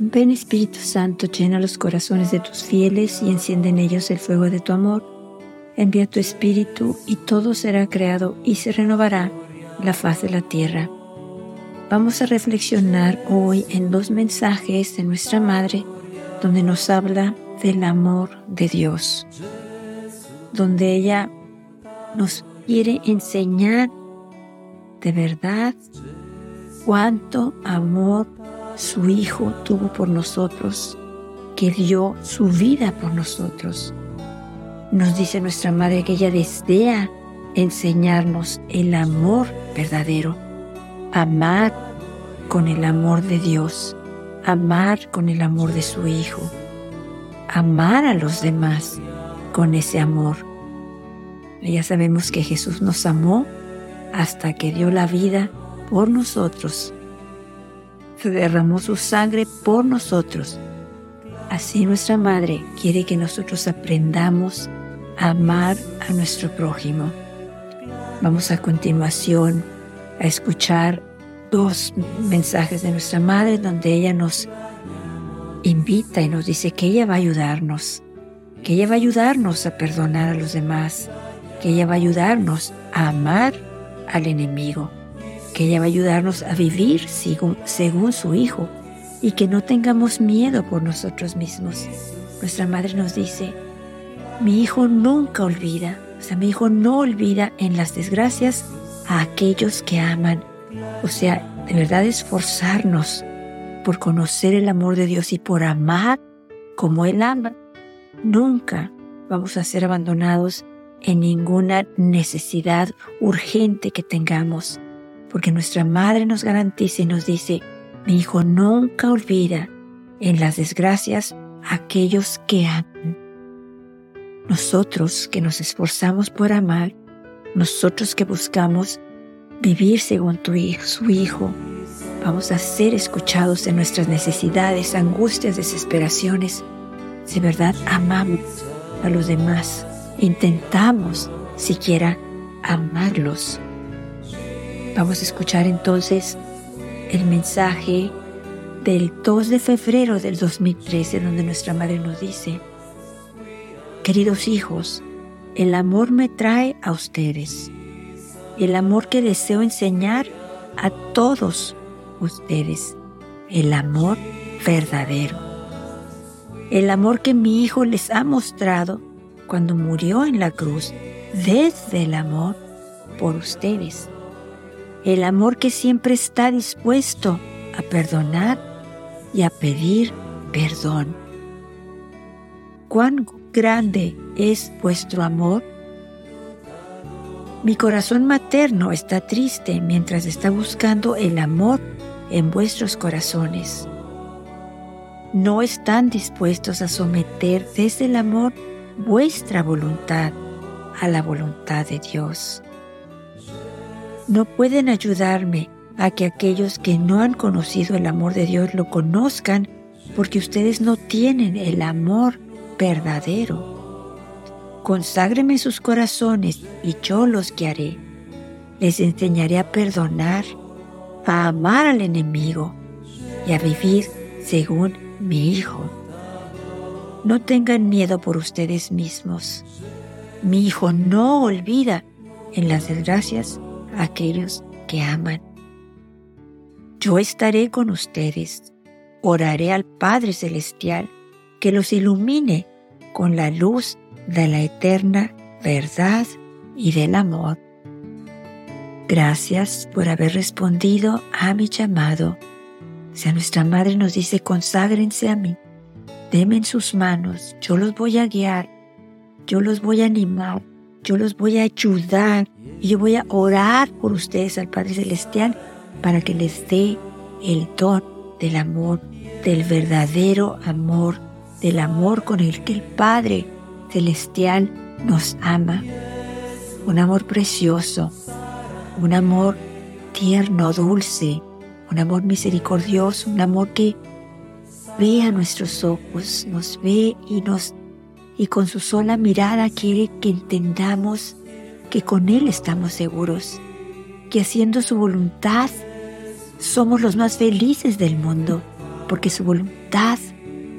Ven Espíritu Santo, llena los corazones de tus fieles y enciende en ellos el fuego de tu amor. Envía tu Espíritu y todo será creado y se renovará la faz de la tierra. Vamos a reflexionar hoy en dos mensajes de nuestra Madre donde nos habla del amor de Dios, donde ella nos quiere enseñar de verdad cuánto amor su Hijo tuvo por nosotros, que dio su vida por nosotros. Nos dice nuestra Madre que ella desea enseñarnos el amor verdadero, amar con el amor de Dios, amar con el amor de su Hijo, amar a los demás con ese amor. Ya sabemos que Jesús nos amó hasta que dio la vida por nosotros derramó su sangre por nosotros. Así nuestra Madre quiere que nosotros aprendamos a amar a nuestro prójimo. Vamos a continuación a escuchar dos mensajes de nuestra Madre donde ella nos invita y nos dice que ella va a ayudarnos, que ella va a ayudarnos a perdonar a los demás, que ella va a ayudarnos a amar al enemigo que ella va a ayudarnos a vivir según, su Hijo y que no tengamos miedo por nosotros mismos. Nuestra Madre nos dice, mi Hijo nunca olvida, o sea, mi Hijo no olvida en las desgracias a aquellos que aman. O sea, de verdad esforzarnos por conocer el amor de Dios y por amar como Él ama. Nunca vamos a ser abandonados en ninguna necesidad urgente que tengamos porque nuestra Madre nos garantiza y nos dice, mi hijo nunca olvida en las desgracias a aquellos que aman. Nosotros que nos esforzamos por amar, nosotros que buscamos vivir según tu hijo, su hijo, vamos a ser escuchados en nuestras necesidades, angustias, desesperaciones. Si verdad amamos a los demás, intentamos siquiera amarlos Vamos a escuchar entonces el mensaje del 2 de febrero del 2013 donde nuestra madre nos dice, queridos hijos, el amor me trae a ustedes, el amor que deseo enseñar a todos ustedes, el amor verdadero, el amor que mi hijo les ha mostrado cuando murió en la cruz, desde el amor por ustedes el amor que siempre está dispuesto a perdonar y a pedir perdón. ¿Cuán grande es vuestro amor? Mi corazón materno está triste mientras está buscando el amor en vuestros corazones. No están dispuestos a someter desde el amor vuestra voluntad a la voluntad de Dios no pueden ayudarme a que aquellos que no han conocido el amor de Dios lo conozcan porque ustedes no tienen el amor verdadero. Conságreme sus corazones y yo los guiaré. Les enseñaré a perdonar, a amar al enemigo y a vivir según mi Hijo. No tengan miedo por ustedes mismos. Mi Hijo no olvida en las desgracias aquellos que aman. Yo estaré con ustedes, oraré al Padre Celestial que los ilumine con la luz de la eterna verdad y del amor. Gracias por haber respondido a mi llamado. Si a nuestra Madre nos dice conságrense a mí, denme en sus manos, yo los voy a guiar, yo los voy a animar, yo los voy a ayudar y yo voy a orar por ustedes al Padre Celestial para que les dé el don del amor, del verdadero amor, del amor con el que el Padre Celestial nos ama. Un amor precioso, un amor tierno, dulce, un amor misericordioso, un amor que ve a nuestros ojos, nos ve y nos y con su sola mirada quiere que entendamos que con Él estamos seguros, que haciendo su voluntad somos los más felices del mundo, porque su voluntad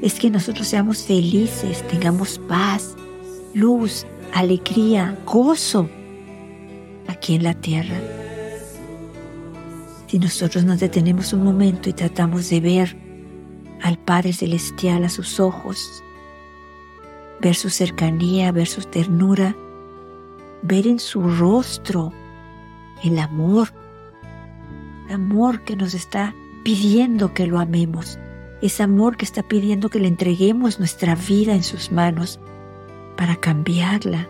es que nosotros seamos felices, tengamos paz, luz, alegría, gozo aquí en la tierra. Si nosotros nos detenemos un momento y tratamos de ver al Padre Celestial a sus ojos, ver su cercanía, ver su ternura, ver en su rostro el amor, el amor que nos está pidiendo que lo amemos, ese amor que está pidiendo que le entreguemos nuestra vida en sus manos para cambiarla,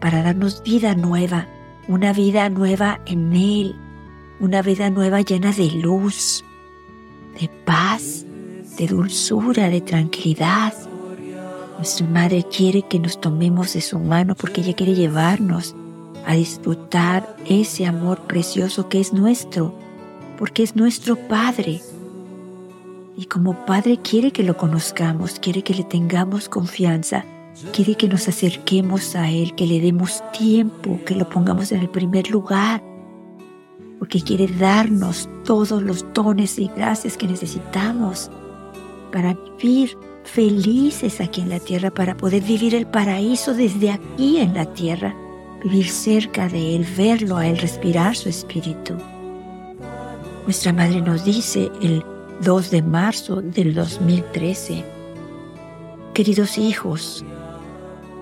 para darnos vida nueva, una vida nueva en Él, una vida nueva llena de luz, de paz, de dulzura, de tranquilidad. Nuestra Madre quiere que nos tomemos de su mano porque ella quiere llevarnos a disfrutar ese amor precioso que es nuestro, porque es nuestro Padre. Y como Padre quiere que lo conozcamos, quiere que le tengamos confianza, quiere que nos acerquemos a Él, que le demos tiempo, que lo pongamos en el primer lugar, porque quiere darnos todos los dones y gracias que necesitamos para vivir felices aquí en la tierra, para poder vivir el paraíso desde aquí en la tierra, vivir cerca de Él, verlo a Él, respirar su espíritu. Nuestra Madre nos dice el 2 de marzo del 2013, Queridos hijos,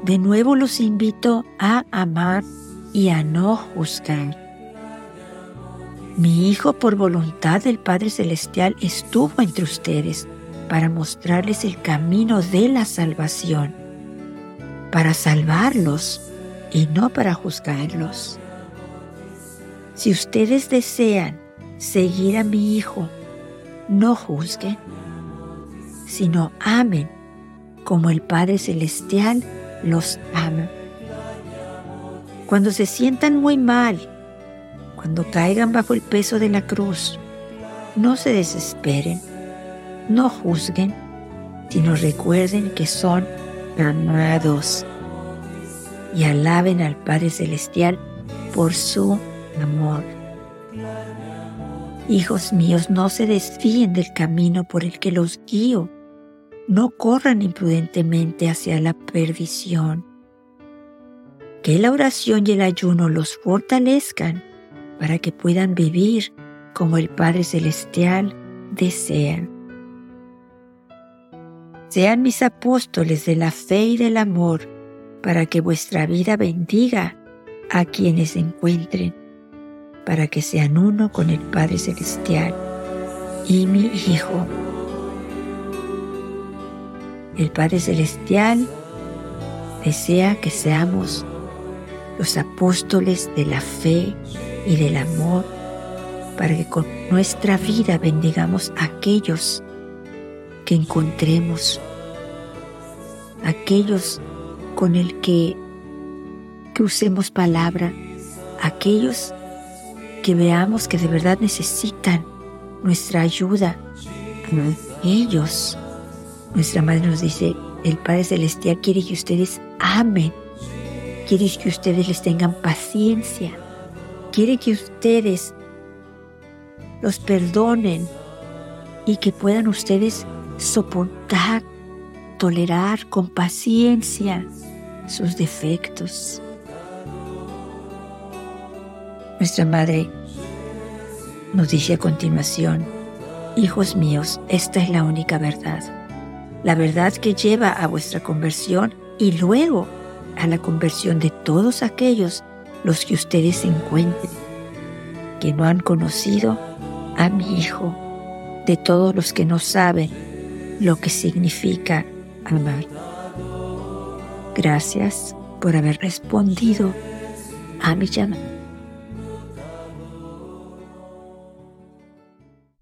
de nuevo los invito a amar y a no juzgar. Mi Hijo, por voluntad del Padre Celestial, estuvo entre ustedes para mostrarles el camino de la salvación, para salvarlos y no para juzgarlos. Si ustedes desean seguir a mi Hijo, no juzguen, sino amen como el Padre Celestial los ama. Cuando se sientan muy mal, cuando caigan bajo el peso de la cruz, no se desesperen, no juzguen, sino recuerden que son amados y alaben al Padre Celestial por su amor. Hijos míos, no se desvíen del camino por el que los guío. No corran imprudentemente hacia la perdición. Que la oración y el ayuno los fortalezcan para que puedan vivir como el Padre Celestial desea. Sean mis apóstoles de la fe y del amor para que vuestra vida bendiga a quienes encuentren para que sean uno con el Padre Celestial y mi Hijo. El Padre Celestial desea que seamos los apóstoles de la fe y del amor para que con nuestra vida bendigamos a aquellos que encontremos, aquellos con el que, usemos palabra, aquellos que veamos que de verdad necesitan nuestra ayuda. Ellos, nuestra madre nos dice, el Padre Celestial quiere que ustedes amen, quiere que ustedes les tengan paciencia, quiere que ustedes los perdonen y que puedan ustedes soportar, tolerar con paciencia sus defectos. Nuestra Madre nos dice a continuación, Hijos míos, esta es la única verdad, la verdad que lleva a vuestra conversión y luego a la conversión de todos aquellos los que ustedes encuentren, que no han conocido a mi Hijo, de todos los que no saben lo que significa amar. Gracias por haber respondido a mi llamada.